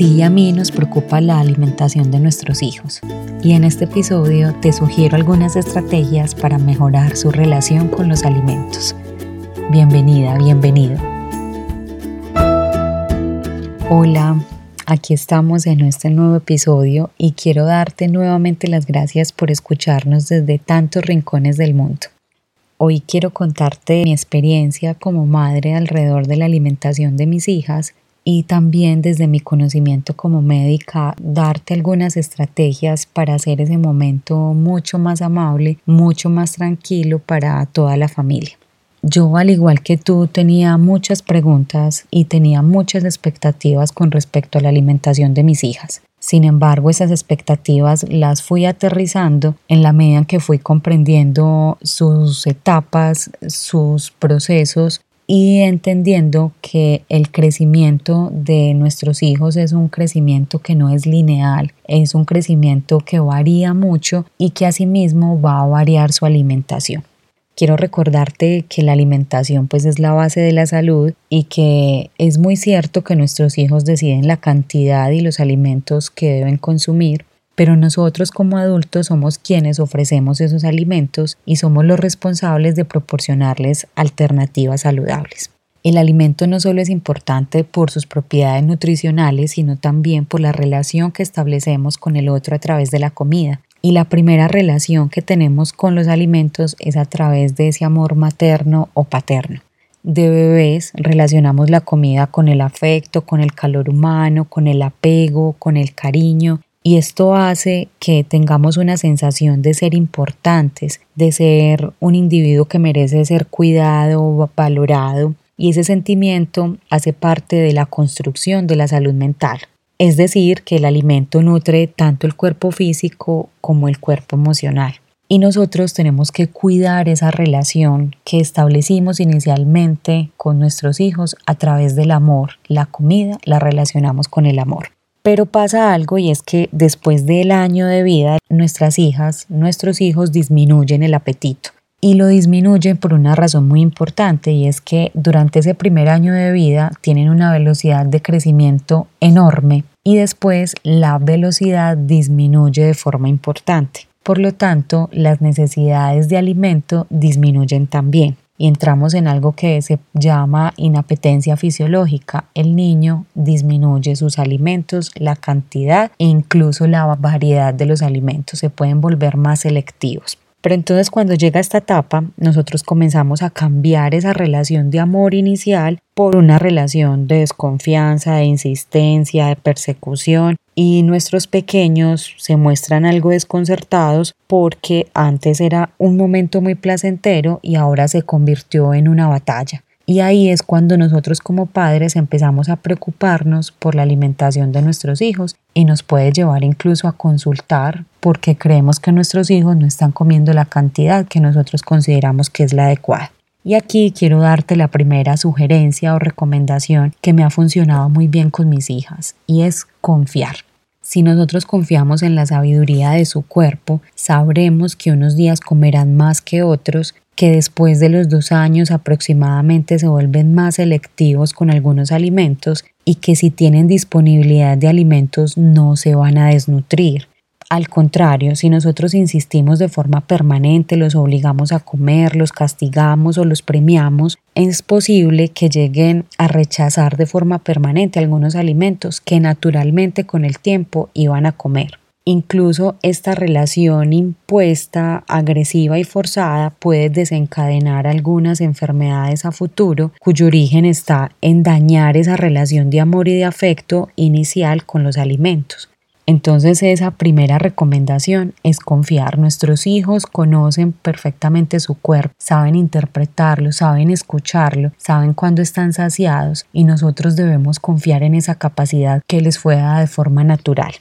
ti y a mí nos preocupa la alimentación de nuestros hijos y en este episodio te sugiero algunas estrategias para mejorar su relación con los alimentos. Bienvenida, bienvenido. Hola, aquí estamos en este nuevo episodio y quiero darte nuevamente las gracias por escucharnos desde tantos rincones del mundo. Hoy quiero contarte mi experiencia como madre alrededor de la alimentación de mis hijas y también desde mi conocimiento como médica darte algunas estrategias para hacer ese momento mucho más amable, mucho más tranquilo para toda la familia. Yo, al igual que tú, tenía muchas preguntas y tenía muchas expectativas con respecto a la alimentación de mis hijas. Sin embargo, esas expectativas las fui aterrizando en la medida en que fui comprendiendo sus etapas, sus procesos y entendiendo que el crecimiento de nuestros hijos es un crecimiento que no es lineal, es un crecimiento que varía mucho y que asimismo va a variar su alimentación. Quiero recordarte que la alimentación pues es la base de la salud y que es muy cierto que nuestros hijos deciden la cantidad y los alimentos que deben consumir, pero nosotros como adultos somos quienes ofrecemos esos alimentos y somos los responsables de proporcionarles alternativas saludables. El alimento no solo es importante por sus propiedades nutricionales, sino también por la relación que establecemos con el otro a través de la comida. Y la primera relación que tenemos con los alimentos es a través de ese amor materno o paterno. De bebés relacionamos la comida con el afecto, con el calor humano, con el apego, con el cariño y esto hace que tengamos una sensación de ser importantes, de ser un individuo que merece ser cuidado, valorado, y ese sentimiento hace parte de la construcción de la salud mental. Es decir, que el alimento nutre tanto el cuerpo físico como el cuerpo emocional. Y nosotros tenemos que cuidar esa relación que establecimos inicialmente con nuestros hijos a través del amor. La comida la relacionamos con el amor. Pero pasa algo y es que después del año de vida, nuestras hijas, nuestros hijos disminuyen el apetito. Y lo disminuyen por una razón muy importante y es que durante ese primer año de vida tienen una velocidad de crecimiento enorme y después la velocidad disminuye de forma importante. Por lo tanto, las necesidades de alimento disminuyen también y entramos en algo que se llama inapetencia fisiológica. El niño disminuye sus alimentos, la cantidad e incluso la variedad de los alimentos se pueden volver más selectivos. Pero entonces cuando llega esta etapa, nosotros comenzamos a cambiar esa relación de amor inicial por una relación de desconfianza, de insistencia, de persecución y nuestros pequeños se muestran algo desconcertados porque antes era un momento muy placentero y ahora se convirtió en una batalla. Y ahí es cuando nosotros como padres empezamos a preocuparnos por la alimentación de nuestros hijos y nos puede llevar incluso a consultar porque creemos que nuestros hijos no están comiendo la cantidad que nosotros consideramos que es la adecuada. Y aquí quiero darte la primera sugerencia o recomendación que me ha funcionado muy bien con mis hijas y es confiar. Si nosotros confiamos en la sabiduría de su cuerpo, sabremos que unos días comerán más que otros que después de los dos años aproximadamente se vuelven más selectivos con algunos alimentos y que si tienen disponibilidad de alimentos no se van a desnutrir. Al contrario, si nosotros insistimos de forma permanente, los obligamos a comer, los castigamos o los premiamos, es posible que lleguen a rechazar de forma permanente algunos alimentos que naturalmente con el tiempo iban a comer. Incluso esta relación impuesta, agresiva y forzada puede desencadenar algunas enfermedades a futuro cuyo origen está en dañar esa relación de amor y de afecto inicial con los alimentos. Entonces esa primera recomendación es confiar. Nuestros hijos conocen perfectamente su cuerpo, saben interpretarlo, saben escucharlo, saben cuándo están saciados y nosotros debemos confiar en esa capacidad que les fue dada de forma natural.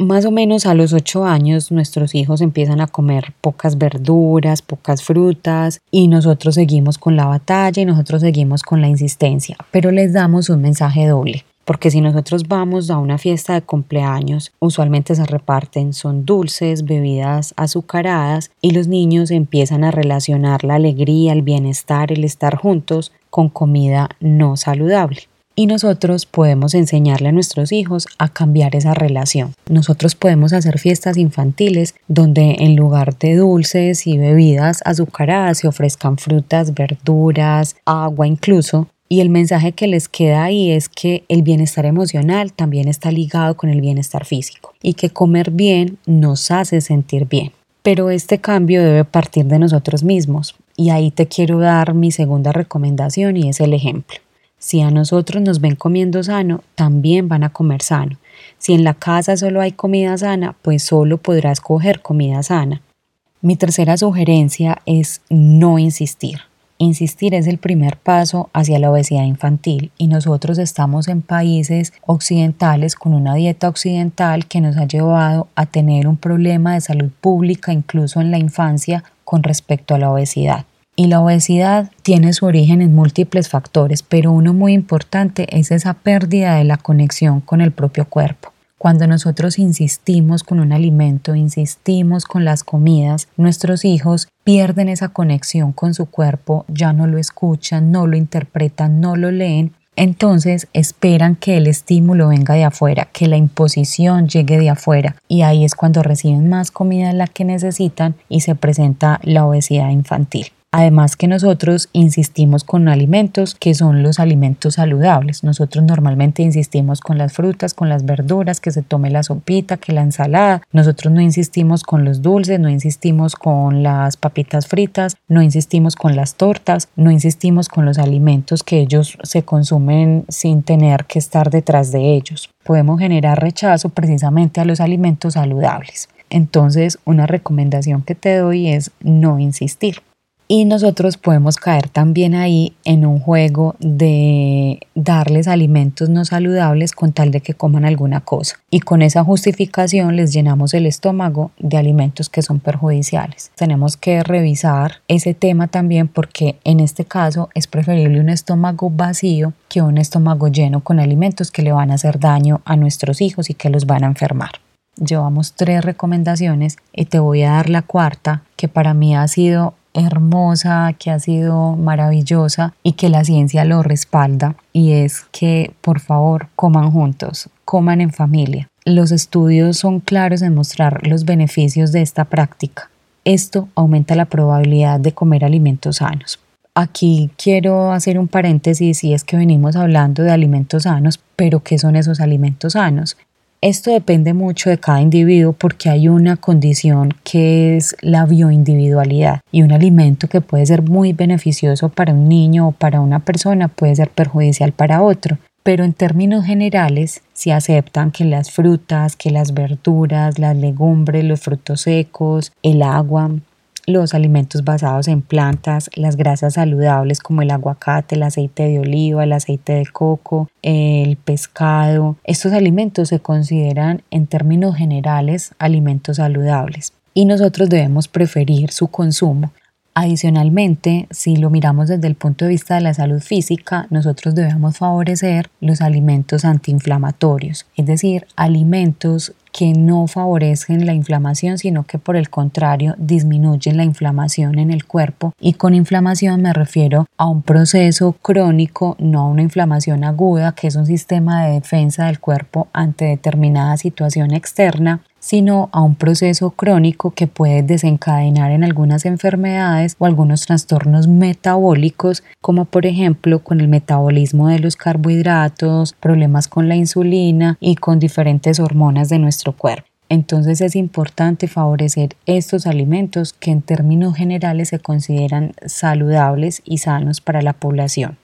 Más o menos a los 8 años nuestros hijos empiezan a comer pocas verduras, pocas frutas y nosotros seguimos con la batalla y nosotros seguimos con la insistencia, pero les damos un mensaje doble. Porque si nosotros vamos a una fiesta de cumpleaños, usualmente se reparten, son dulces, bebidas azucaradas y los niños empiezan a relacionar la alegría, el bienestar, el estar juntos con comida no saludable. y nosotros podemos enseñarle a nuestros hijos a cambiar esa relación. Nosotros podemos hacer fiestas infantiles donde en lugar de dulces y bebidas azucaradas se ofrezcan frutas, verduras, agua incluso. Y el mensaje que les queda ahí es que el bienestar emocional también está ligado con el bienestar físico y que comer bien nos hace sentir bien. Pero este cambio debe partir de nosotros mismos. Y ahí te quiero dar mi segunda recomendación y es el ejemplo. Si a nosotros nos ven comiendo sano, también van a comer sano. Si en la casa solo hay comida sana, pues solo podrás coger comida sana. Mi tercera sugerencia es no insistir. Insistir es el primer paso hacia la obesidad infantil y nosotros estamos en países occidentales con una dieta occidental que nos ha llevado a tener un problema de salud pública incluso en la infancia con respecto a la obesidad. Y la obesidad tiene su origen en múltiples factores, pero uno muy importante es esa pérdida de la conexión con el propio cuerpo. Cuando nosotros insistimos con un alimento, insistimos con las comidas, nuestros hijos pierden esa conexión con su cuerpo, ya no lo escuchan, no lo interpretan, no lo leen entonces esperan que el estímulo venga de afuera, que la imposición llegue de afuera y ahí es cuando reciben más comida de la que necesitan y se presenta la obesidad infantil. Además que nosotros insistimos con alimentos que son los alimentos saludables. Nosotros normalmente insistimos con las frutas, con las verduras, que se tome la sopita, que la ensalada. Nosotros no insistimos con los dulces, no insistimos con las papitas fritas, no insistimos con las tortas, no insistimos con los alimentos que ellos se consumen sin tener que estar detrás de ellos. Podemos generar rechazo precisamente a los alimentos saludables. Entonces, una recomendación que te doy es no insistir. Y nosotros podemos caer también ahí en un juego de darles alimentos no saludables con tal de que coman alguna cosa. Y con esa justificación les llenamos el estómago de alimentos que son perjudiciales. Tenemos que revisar ese tema también porque en este caso es preferible un estómago vacío que un estómago lleno con alimentos que le van a hacer daño a nuestros hijos y que los van a enfermar. Llevamos tres recomendaciones y te voy a dar la cuarta que para mí ha sido hermosa, que ha sido maravillosa y que la ciencia lo respalda y es que por favor coman juntos, coman en familia. Los estudios son claros en mostrar los beneficios de esta práctica. Esto aumenta la probabilidad de comer alimentos sanos. Aquí quiero hacer un paréntesis y es que venimos hablando de alimentos sanos, pero ¿qué son esos alimentos sanos? Esto depende mucho de cada individuo porque hay una condición que es la bioindividualidad y un alimento que puede ser muy beneficioso para un niño o para una persona puede ser perjudicial para otro. Pero en términos generales, se aceptan que las frutas, que las verduras, las legumbres, los frutos secos, el agua, los alimentos basados en plantas, las grasas saludables como el aguacate, el aceite de oliva, el aceite de coco, el pescado. Estos alimentos se consideran en términos generales alimentos saludables y nosotros debemos preferir su consumo Adicionalmente, si lo miramos desde el punto de vista de la salud física, nosotros debemos favorecer los alimentos antiinflamatorios, es decir, alimentos que no favorecen la inflamación, sino que por el contrario disminuyen la inflamación en el cuerpo. Y con inflamación me refiero a un proceso crónico, no a una inflamación aguda, que es un sistema de defensa del cuerpo ante determinada situación externa, sino a un proceso crónico que puede desencadenar en algunas enfermedades o algunos trastornos metabólicos, como por ejemplo con el metabolismo de los carbohidratos, problemas con la insulina y con diferentes hormonas de nuestro cuerpo. Entonces es importante favorecer estos alimentos que en términos generales se consideran saludables y sanos para la población.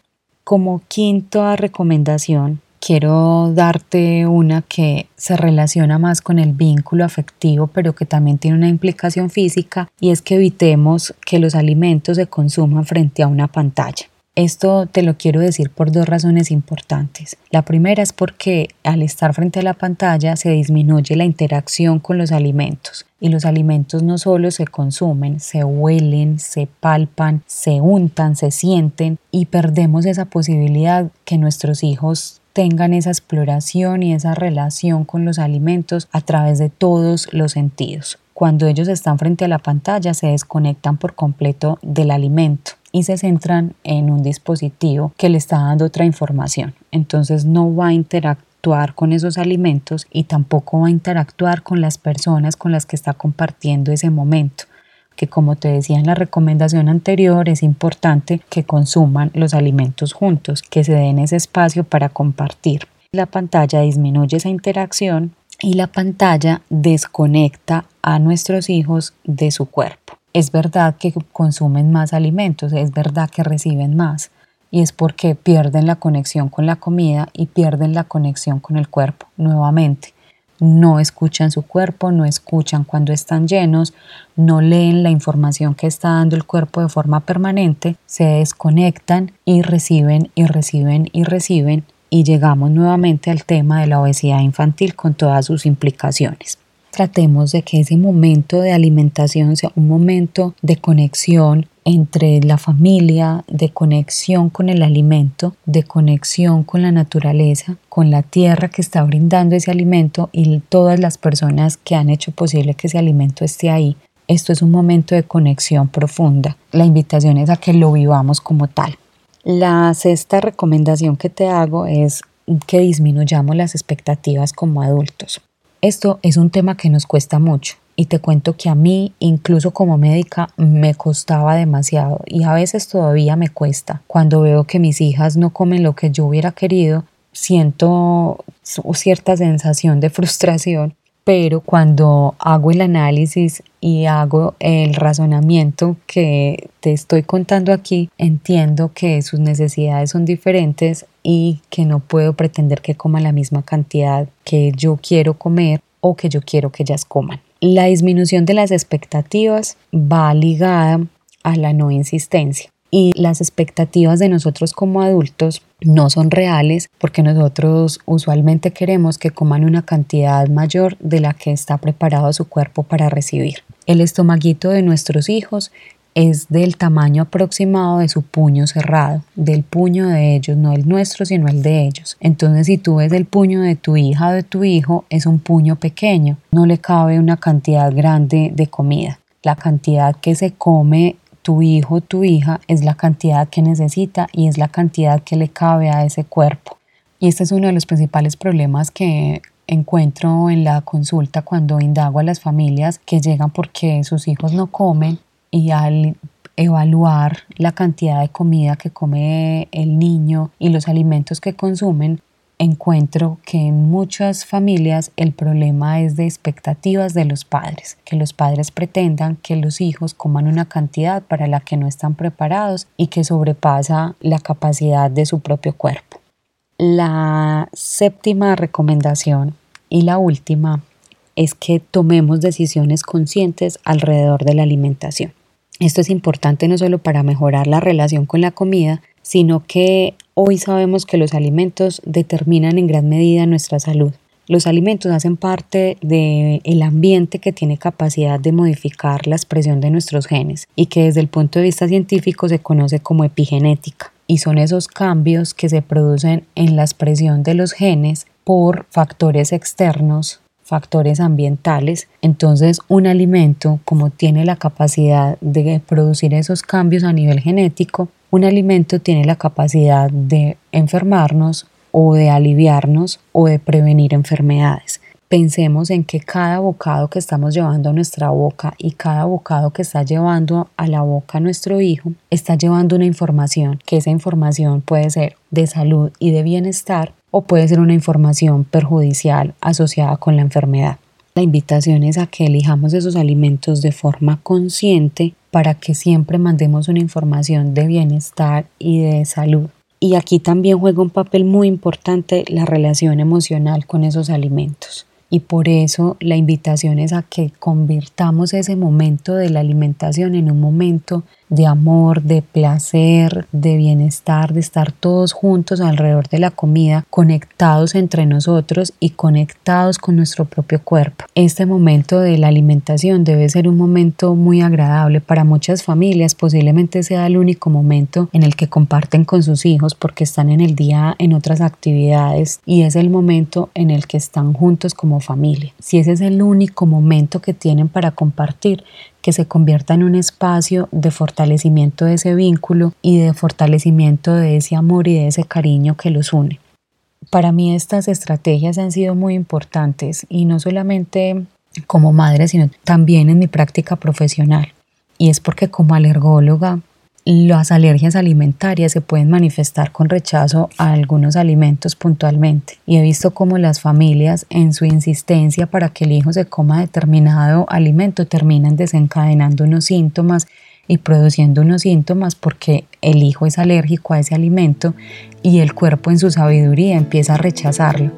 Como quinta recomendación, quiero darte una que se relaciona más con el vínculo afectivo, pero que también tiene una implicación física, y es que evitemos que los alimentos se consuman frente a una pantalla. Esto te lo quiero decir por dos razones importantes. La primera es porque al estar frente a la pantalla se disminuye la interacción con los alimentos y los alimentos no solo se consumen, se huelen, se palpan, se untan, se sienten y perdemos esa posibilidad que nuestros hijos tengan esa exploración y esa relación con los alimentos a través de todos los sentidos. Cuando ellos están frente a la pantalla se desconectan por completo del alimento y se centran en un dispositivo que le está dando otra información. Entonces no va a interactuar con esos alimentos y tampoco va a interactuar con las personas con las que está compartiendo ese momento que como te decía en la recomendación anterior, es importante que consuman los alimentos juntos, que se den ese espacio para compartir. La pantalla disminuye esa interacción y la pantalla desconecta a nuestros hijos de su cuerpo. Es verdad que consumen más alimentos, es verdad que reciben más y es porque pierden la conexión con la comida y pierden la conexión con el cuerpo nuevamente. No escuchan su cuerpo, no escuchan cuando están llenos, no leen la información que está dando el cuerpo de forma permanente, se desconectan y reciben y reciben y reciben y llegamos nuevamente al tema de la obesidad infantil con todas sus implicaciones. Tratemos de que ese momento de alimentación sea un momento de conexión entre la familia, de conexión con el alimento, de conexión con la naturaleza, con la tierra que está brindando ese alimento y todas las personas que han hecho posible que ese alimento esté ahí. Esto es un momento de conexión profunda. La invitación es a que lo vivamos como tal. La sexta recomendación que te hago es que disminuyamos las expectativas como adultos. Esto es un tema que nos cuesta mucho y te cuento que a mí, incluso como médica, me costaba demasiado y a veces todavía me cuesta. Cuando veo que mis hijas no comen lo que yo hubiera querido, siento cierta sensación de frustración, pero cuando hago el análisis y hago el razonamiento que te estoy contando aquí, entiendo que sus necesidades son diferentes y que no puedo pretender que coma la misma cantidad que yo quiero comer o que yo quiero que ellas coman. La disminución de las expectativas va ligada a la no insistencia y las expectativas de nosotros como adultos no son reales porque nosotros usualmente queremos que coman una cantidad mayor de la que está preparado su cuerpo para recibir. El estomaguito de nuestros hijos es del tamaño aproximado de su puño cerrado, del puño de ellos, no el nuestro, sino el de ellos. Entonces, si tú ves el puño de tu hija o de tu hijo, es un puño pequeño, no le cabe una cantidad grande de comida. La cantidad que se come tu hijo o tu hija es la cantidad que necesita y es la cantidad que le cabe a ese cuerpo. Y este es uno de los principales problemas que encuentro en la consulta cuando indago a las familias que llegan porque sus hijos no comen y al evaluar la cantidad de comida que come el niño y los alimentos que consumen, encuentro que en muchas familias el problema es de expectativas de los padres, que los padres pretendan que los hijos coman una cantidad para la que no están preparados y que sobrepasa la capacidad de su propio cuerpo. La séptima recomendación y la última es que tomemos decisiones conscientes alrededor de la alimentación. Esto es importante no solo para mejorar la relación con la comida, sino que hoy sabemos que los alimentos determinan en gran medida nuestra salud. Los alimentos hacen parte del ambiente que tiene capacidad de modificar la expresión de nuestros genes y que desde el punto de vista científico se conoce como epigenética. Y son esos cambios que se producen en la expresión de los genes por factores externos factores ambientales, entonces un alimento, como tiene la capacidad de producir esos cambios a nivel genético, un alimento tiene la capacidad de enfermarnos o de aliviarnos o de prevenir enfermedades. Pensemos en que cada bocado que estamos llevando a nuestra boca y cada bocado que está llevando a la boca nuestro hijo está llevando una información, que esa información puede ser de salud y de bienestar o puede ser una información perjudicial asociada con la enfermedad. La invitación es a que elijamos esos alimentos de forma consciente para que siempre mandemos una información de bienestar y de salud. Y aquí también juega un papel muy importante la relación emocional con esos alimentos y por eso la invitación es a que convirtamos ese momento de la alimentación en un momento de amor, de placer, de bienestar, de estar todos juntos alrededor de la comida, conectados entre nosotros y conectados con nuestro propio cuerpo. Este momento de la alimentación debe ser un momento muy agradable para muchas familias, posiblemente sea el único momento en el que comparten con sus hijos porque están en el día en otras actividades y es el momento en el que están juntos como familia. Si ese es el único momento que tienen para compartir, que se convierta en un espacio de fortalecimiento de ese vínculo y de fortalecimiento de ese amor y de ese cariño que los une. Para mí estas estrategias han sido muy importantes y no solamente como madre, sino también en mi práctica profesional. Y es porque como alergóloga las alergias alimentarias se pueden manifestar con rechazo a algunos alimentos puntualmente. Y he visto cómo las familias en su insistencia para que el hijo se coma determinado alimento terminan desencadenando unos síntomas y produciendo unos síntomas porque el hijo es alérgico a ese alimento y el cuerpo en su sabiduría empieza a rechazarlo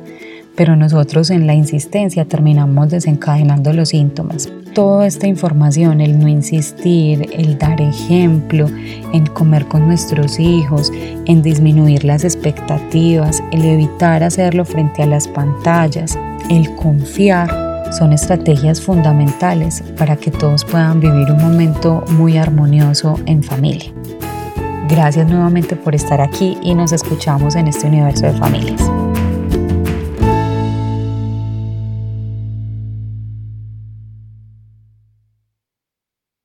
pero nosotros en la insistencia terminamos desencadenando los síntomas. Toda esta información, el no insistir, el dar ejemplo, en comer con nuestros hijos, en disminuir las expectativas, el evitar hacerlo frente a las pantallas, el confiar, son estrategias fundamentales para que todos puedan vivir un momento muy armonioso en familia. Gracias nuevamente por estar aquí y nos escuchamos en este universo de familias.